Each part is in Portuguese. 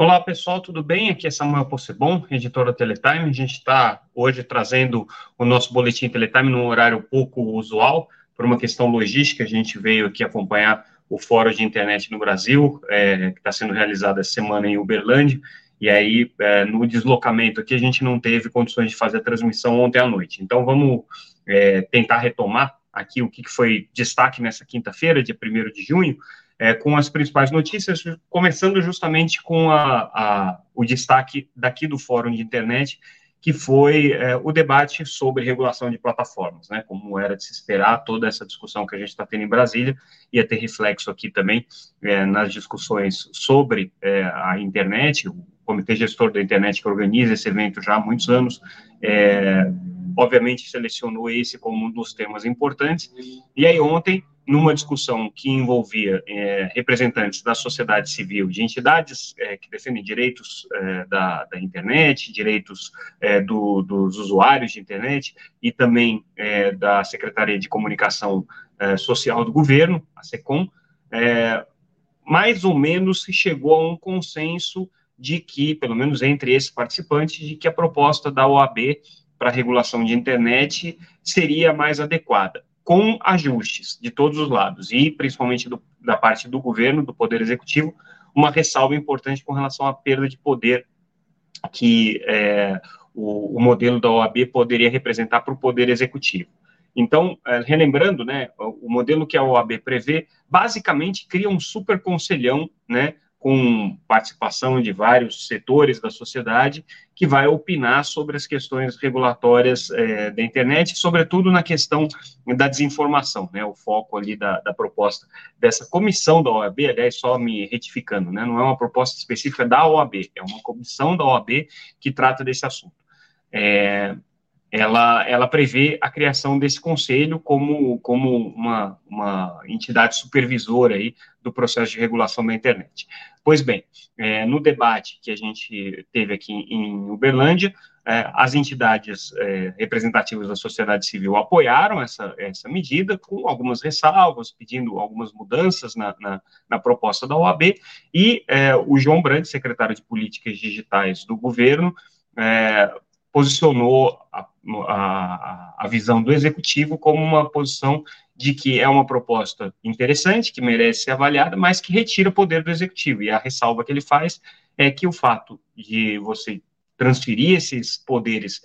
Olá pessoal, tudo bem? Aqui é Samuel Possebon, editor da Teletime. A gente está hoje trazendo o nosso boletim Teletime num horário pouco usual, por uma questão logística. A gente veio aqui acompanhar o Fórum de Internet no Brasil, é, que está sendo realizado essa semana em Uberlândia. E aí, é, no deslocamento aqui, a gente não teve condições de fazer a transmissão ontem à noite. Então, vamos é, tentar retomar aqui o que foi destaque nessa quinta-feira, dia 1 de junho é, com as principais notícias, começando justamente com a, a, o destaque daqui do Fórum de Internet, que foi é, o debate sobre regulação de plataformas, né? Como era de se esperar, toda essa discussão que a gente está tendo em Brasília ia ter reflexo aqui também é, nas discussões sobre é, a internet, o Comitê Gestor da Internet que organiza esse evento já há muitos anos, é, obviamente selecionou esse como um dos temas importantes. E aí ontem numa discussão que envolvia é, representantes da sociedade civil, de entidades é, que defendem direitos é, da, da, internet, direitos é, do, dos usuários de internet e também é, da Secretaria de Comunicação é, Social do Governo, a SECOM, mais ou menos se chegou a um consenso de que, pelo menos entre esses participantes, de que a proposta da OAB para regulação de internet seria mais adequada com ajustes de todos os lados, e principalmente do, da parte do governo, do Poder Executivo, uma ressalva importante com relação à perda de poder que é, o, o, modelo da OAB poderia representar para o Poder Executivo. Então, é, relembrando, né, o modelo que a OAB prevê, basicamente cria um super conselhão, né, com participação de vários setores da sociedade, que vai opinar sobre as questões regulatórias é, da internet, sobretudo na questão da desinformação, né, o foco ali da, da, proposta dessa comissão da OAB, aliás, só me retificando, né, não é uma proposta específica da OAB, é uma comissão da OAB que trata desse assunto. É, ela, ela prevê a criação desse conselho como, como uma, uma entidade supervisora aí do processo de regulação da internet. Pois bem, é, no debate que a gente teve aqui em Uberlândia, é, as entidades é, representativas da sociedade civil apoiaram essa, essa medida, com algumas ressalvas, pedindo algumas mudanças na, na, na proposta da OAB, e é, o João Brandt, secretário de Políticas Digitais do governo, é, posicionou a, a, a, visão do executivo como uma posição de que é uma proposta interessante, que merece ser avaliada, mas que retira o poder do executivo. E a ressalva que ele faz é que o fato de você transferir esses poderes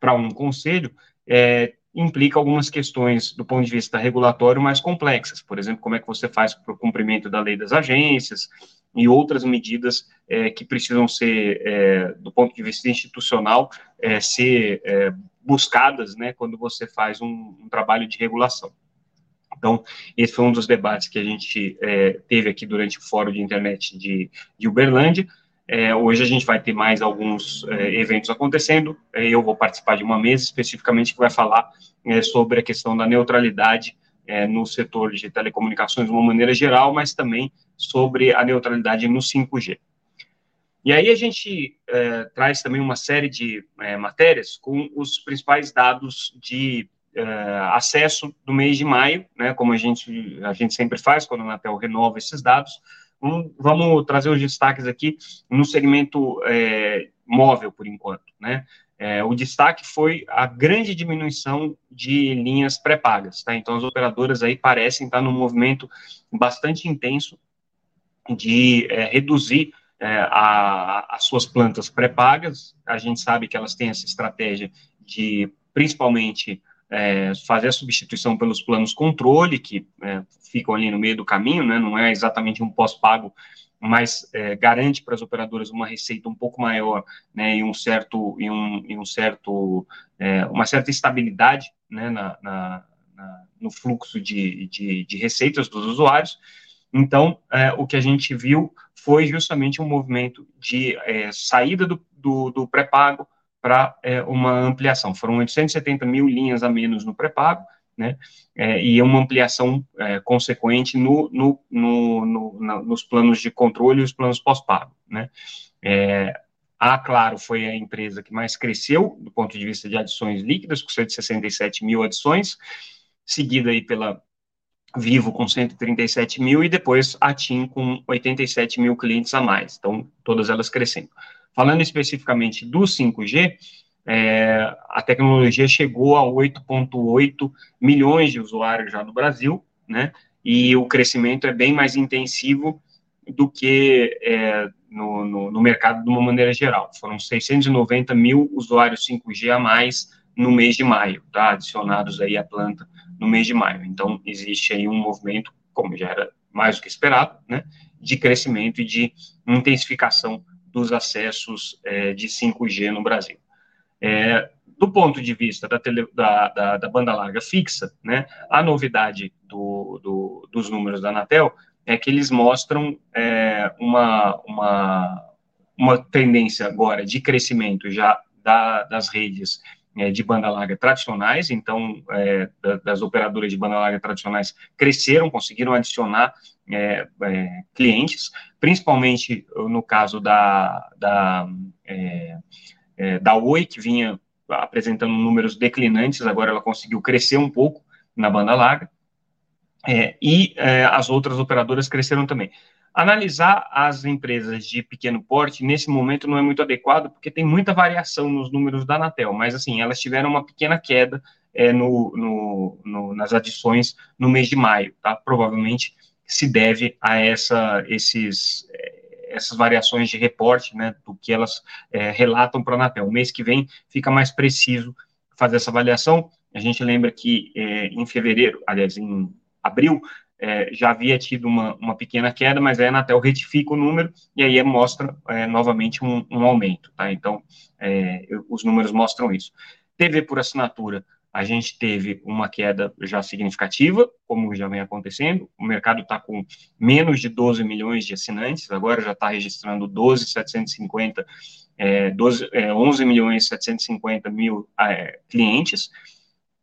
para um conselho é, implica algumas questões do ponto de vista regulatório mais complexas. Por exemplo, como é que você faz para o cumprimento da lei das agências, e outras medidas é, que precisam ser, é, do ponto de vista institucional, é, ser é, buscadas, né, quando você faz um, um, trabalho de regulação. Então, esse foi um dos debates que a gente é, teve aqui durante o Fórum de Internet de, de Uberlândia. É, hoje a gente vai ter mais alguns eventos acontecendo. eu vou participar de uma mesa especificamente que vai falar sobre a questão da neutralidade é, no setor de telecomunicações de uma maneira geral, mas também sobre a neutralidade no 5G. E aí a gente é, traz também uma série de é, matérias com os principais dados de é, acesso do mês de maio, né, como a gente, a gente sempre faz quando a Anatel renova esses dados. Um, vamos trazer os destaques aqui no segmento é, móvel, por enquanto. Né? É, o destaque foi a grande diminuição de linhas pré-pagas, tá? Então, as operadoras aí parecem estar num movimento bastante intenso de é, reduzir é, a, as suas plantas pré-pagas. A gente sabe que elas têm essa estratégia de, principalmente, é, fazer a substituição pelos planos controle, que é, ficam ali no meio do caminho, né? Não é exatamente um pós-pago mas é, garante para as operadoras uma receita um pouco maior, né, e um certo, e um, e um certo, é, uma certa estabilidade, né, na, na, na no fluxo de, de, de, receitas dos usuários. Então, é, o que a gente viu foi justamente um movimento de é, saída do, do, do pré-pago para é, uma ampliação. Foram 870 mil linhas a menos no pré-pago, né, é, e uma ampliação é, consequente no, no, no, no, nos planos de controle e os planos pós-pago, né. É, a Claro foi a empresa que mais cresceu do ponto de vista de adições líquidas, com 167 mil adições, seguida aí pela Vivo com 137 mil e depois a TIM com 87 mil clientes a mais. Então, todas elas crescendo. Falando especificamente do 5G, é, a tecnologia chegou a 8,8 milhões de usuários já no Brasil, né? E o crescimento é bem mais intensivo do que é, no, no, no, mercado de uma maneira geral. Foram 690 mil usuários 5G a mais no mês de maio, tá? Adicionados aí à planta no mês de maio. Então, existe aí um movimento, como já era mais do que esperado, né? De crescimento e de intensificação dos acessos é, de 5G no Brasil. É, do ponto de vista da, tele, da, da, da, banda larga fixa, né, a novidade do, do, dos números da Anatel é que eles mostram é, uma, uma, uma tendência agora de crescimento já da, das redes é, de banda larga tradicionais, então, é, das operadoras de banda larga tradicionais cresceram, conseguiram adicionar é, é clientes, principalmente no caso da, da, é, é, da Oi, que vinha apresentando números declinantes, agora ela conseguiu crescer um pouco na banda larga, e as outras operadoras cresceram também. Analisar as empresas de pequeno porte, nesse momento, não é muito adequado, porque tem muita variação nos números da Anatel, mas, assim, elas tiveram uma pequena queda é, no, no, no, nas adições no mês de maio, tá? Provavelmente se deve a essa, esses, é, essas variações de reporte, né, do que elas é, relatam para a Anatel. O mês que vem fica mais preciso fazer essa avaliação. A gente lembra que é, em fevereiro, aliás, em abril, é, já havia tido uma, uma pequena queda, mas a Anatel retifica o número e aí mostra é, novamente um, um, aumento, tá? Então, é, os números mostram isso. TV por assinatura, a gente teve uma queda já significativa, como já vem acontecendo, o mercado está com menos de 12 milhões de assinantes, agora já está registrando 12,750, é, 12, é, 11 milhões 750 mil é, clientes,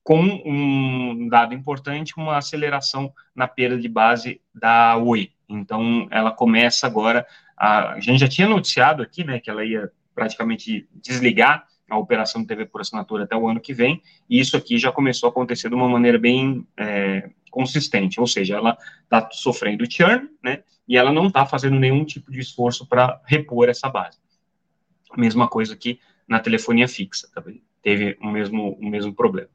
com um dado importante, uma aceleração na perda de base da Oi. Então, ela começa agora, a, a gente já tinha noticiado aqui, né, que ela ia praticamente desligar a operação TV por assinatura até o ano que vem, e isso aqui já começou a acontecer de uma maneira bem é, consistente, ou seja, ela está sofrendo churn, né, e ela não está fazendo nenhum tipo de esforço para repor essa base. Mesma coisa aqui na telefonia fixa, tá? teve o mesmo, o mesmo problema.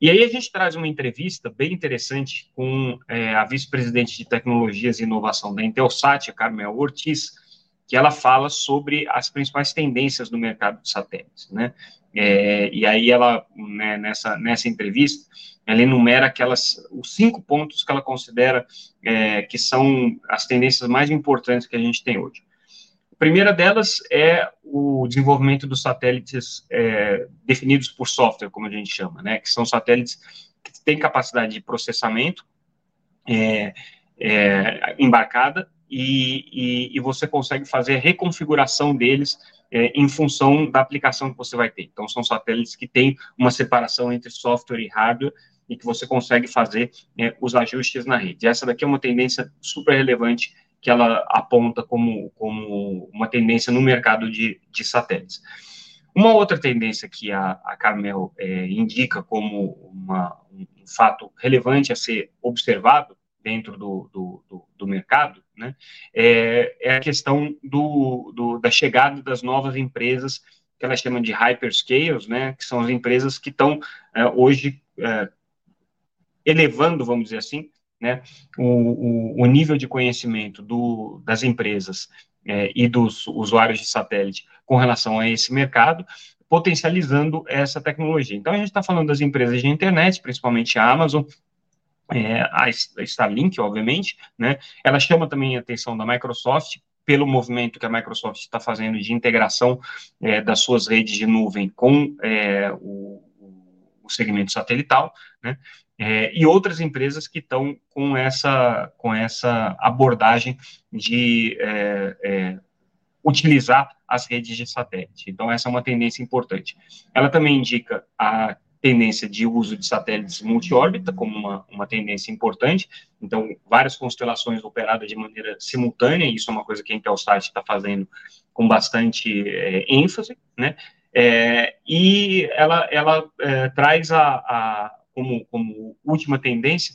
E aí a gente traz uma entrevista bem interessante com é, a vice-presidente de tecnologias e inovação da Intelsat, a Carmel Ortiz, que ela fala sobre as principais tendências do mercado de satélites, né? É, e aí ela, né, nessa, nessa entrevista, ela enumera aquelas, os cinco pontos que ela considera é, que são as tendências mais importantes que a gente tem hoje. A primeira delas é o desenvolvimento dos satélites é, definidos por software, como a gente chama, né, que são satélites que têm capacidade de processamento é, é, embarcada e, e, e, você consegue fazer a reconfiguração deles é, em função da aplicação que você vai ter. Então, são satélites que têm uma separação entre software e hardware e que você consegue fazer é, os ajustes na rede. Essa daqui é uma tendência super relevante que ela aponta como, como uma tendência no mercado de, de satélites. Uma outra tendência que a, a Carmel é, indica como uma, um fato relevante a ser observado dentro do, do, do, do mercado né, é, é, a questão do, do, da chegada das novas empresas que ela chama de hyperscales, né, que são as empresas que estão é, hoje é, elevando, vamos dizer assim, né, o, o, o nível de conhecimento do, das empresas é, e dos usuários de satélite com relação a esse mercado, potencializando essa tecnologia. Então, a gente está falando das empresas de internet, principalmente a Amazon, é, a Starlink, obviamente, né, ela chama também a atenção da Microsoft, pelo movimento que a Microsoft está fazendo de integração é, das suas redes de nuvem com é, o, o segmento satelital, né? É, e outras empresas que estão com essa, com essa abordagem de é, é, utilizar as redes de satélite. Então, essa é uma tendência importante. Ela também indica a tendência de uso de satélites multi-órbita como uma, uma tendência importante. Então, várias constelações operadas de maneira simultânea, isso é uma coisa que a Intelsat está fazendo com bastante é, ênfase, né? É, e ela, ela é, traz a, a como, como última tendência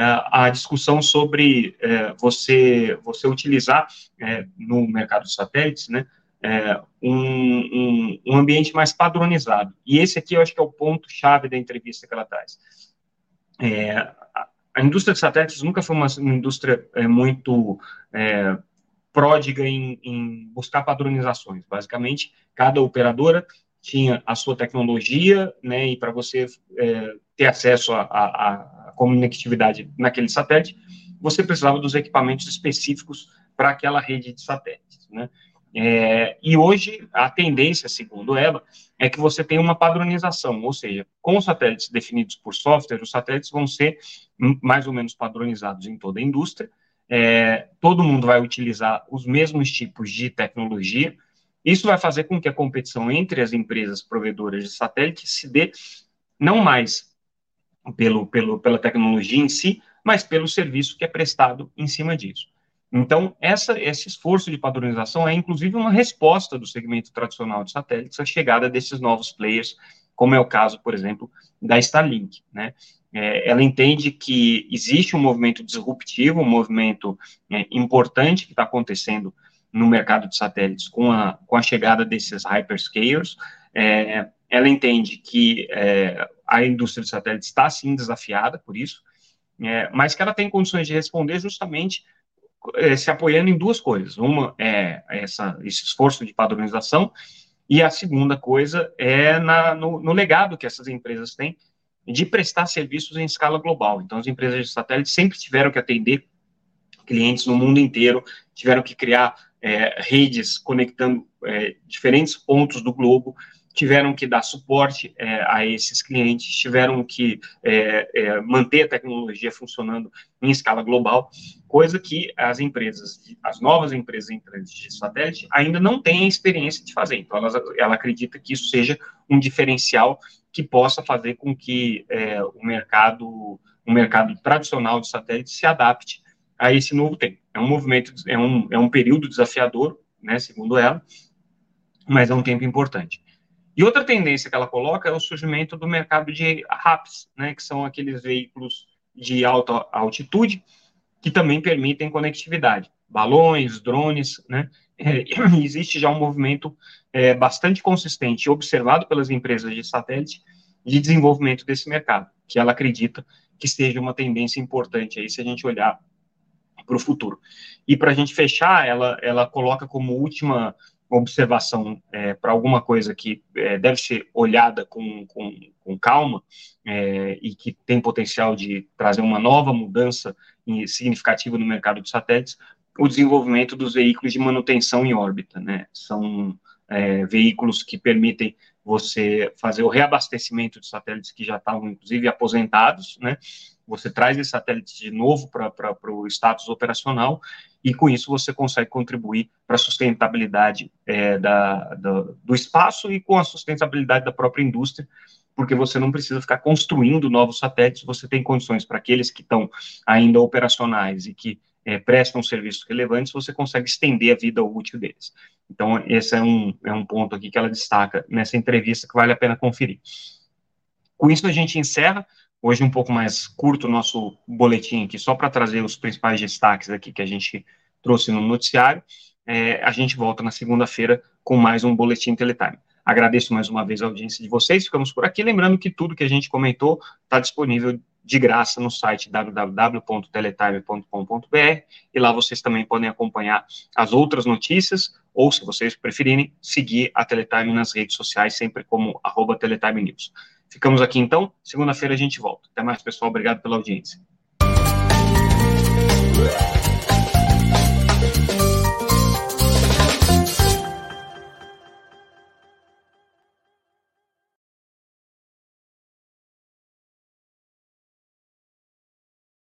a discussão sobre é, você, você utilizar é, no mercado de satélites, né, é, um, um, um, ambiente mais padronizado. E esse aqui eu acho que é o ponto-chave da entrevista que ela traz. É, a, indústria de satélites nunca foi uma, uma indústria é, muito é, pródiga em, em, buscar padronizações. Basicamente, cada operadora tinha a sua tecnologia, né, e para você é, ter acesso à conectividade naquele satélite, você precisava dos equipamentos específicos para aquela rede de satélites, né. É, e hoje, a tendência, segundo ela, é que você tenha uma padronização, ou seja, com os satélites definidos por software, os satélites vão ser mais ou menos padronizados em toda a indústria, é, todo mundo vai utilizar os mesmos tipos de tecnologia, isso vai fazer com que a competição entre as empresas provedoras de satélite se dê não mais pelo, pelo, pela tecnologia em si, mas pelo serviço que é prestado em cima disso. Então, essa, esse esforço de padronização é, inclusive, uma resposta do segmento tradicional de satélites à chegada desses novos players, como é o caso, por exemplo, da Starlink. Né? É, ela entende que existe um movimento disruptivo, um movimento é, importante que está acontecendo no mercado de satélites com a, com a chegada desses hyperscalers. É, ela entende que é, a indústria de satélites está, sim, desafiada por isso, é, mas que ela tem condições de responder justamente é, se apoiando em duas coisas. Uma é essa, esse esforço de padronização, e a segunda coisa é na, no, no, legado que essas empresas têm de prestar serviços em escala global. Então, as empresas de satélite sempre tiveram que atender clientes no mundo inteiro, tiveram que criar é, redes conectando é, diferentes pontos do globo, tiveram que dar suporte é, a esses clientes, tiveram que é, é, manter a tecnologia funcionando em escala global, coisa que as empresas, as novas empresas entrantes de satélite ainda não têm a experiência de fazer. Então, ela, ela acredita que isso seja um diferencial que possa fazer com que é, o mercado, o mercado tradicional de satélite se adapte a esse novo tempo. É um movimento, é um, é um período desafiador, né, segundo ela, mas é um tempo importante. E outra tendência que ela coloca é o surgimento do mercado de RAPs, né, que são aqueles veículos de alta altitude que também permitem conectividade, balões, drones, né? É, existe já um movimento é, bastante consistente, observado pelas empresas de satélite, de desenvolvimento desse mercado, que ela acredita que seja uma tendência importante aí se a gente olhar para o futuro. E para a gente fechar, ela, ela coloca como última observação é, para alguma coisa que é, deve ser olhada com, com, com calma é, e que tem potencial de trazer uma nova mudança significativa no mercado de satélites, o desenvolvimento dos veículos de manutenção em órbita, né? São é, veículos que permitem você fazer o reabastecimento de satélites que já estavam, inclusive, aposentados, né? Você traz esse satélite de novo para o status operacional e com isso você consegue contribuir para a sustentabilidade é, da, da, do espaço e com a sustentabilidade da própria indústria, porque você não precisa ficar construindo novos satélites, você tem condições para aqueles que estão ainda operacionais e que é, prestam serviços relevantes, você consegue estender a vida útil deles. Então, esse é um, é um ponto aqui que ela destaca nessa entrevista que vale a pena conferir. Com isso, a gente encerra Hoje um pouco mais curto o nosso boletim aqui, só para trazer os principais destaques aqui que a gente trouxe no noticiário. É, a gente volta na segunda-feira com mais um Boletim Teletime. Agradeço mais uma vez a audiência de vocês, ficamos por aqui. Lembrando que tudo que a gente comentou está disponível de graça no site www.teletime.com.br e lá vocês também podem acompanhar as outras notícias ou, se vocês preferirem, seguir a Teletime nas redes sociais, sempre como arroba Teletime News. Ficamos aqui então. Segunda-feira a gente volta. Até mais, pessoal. Obrigado pela audiência.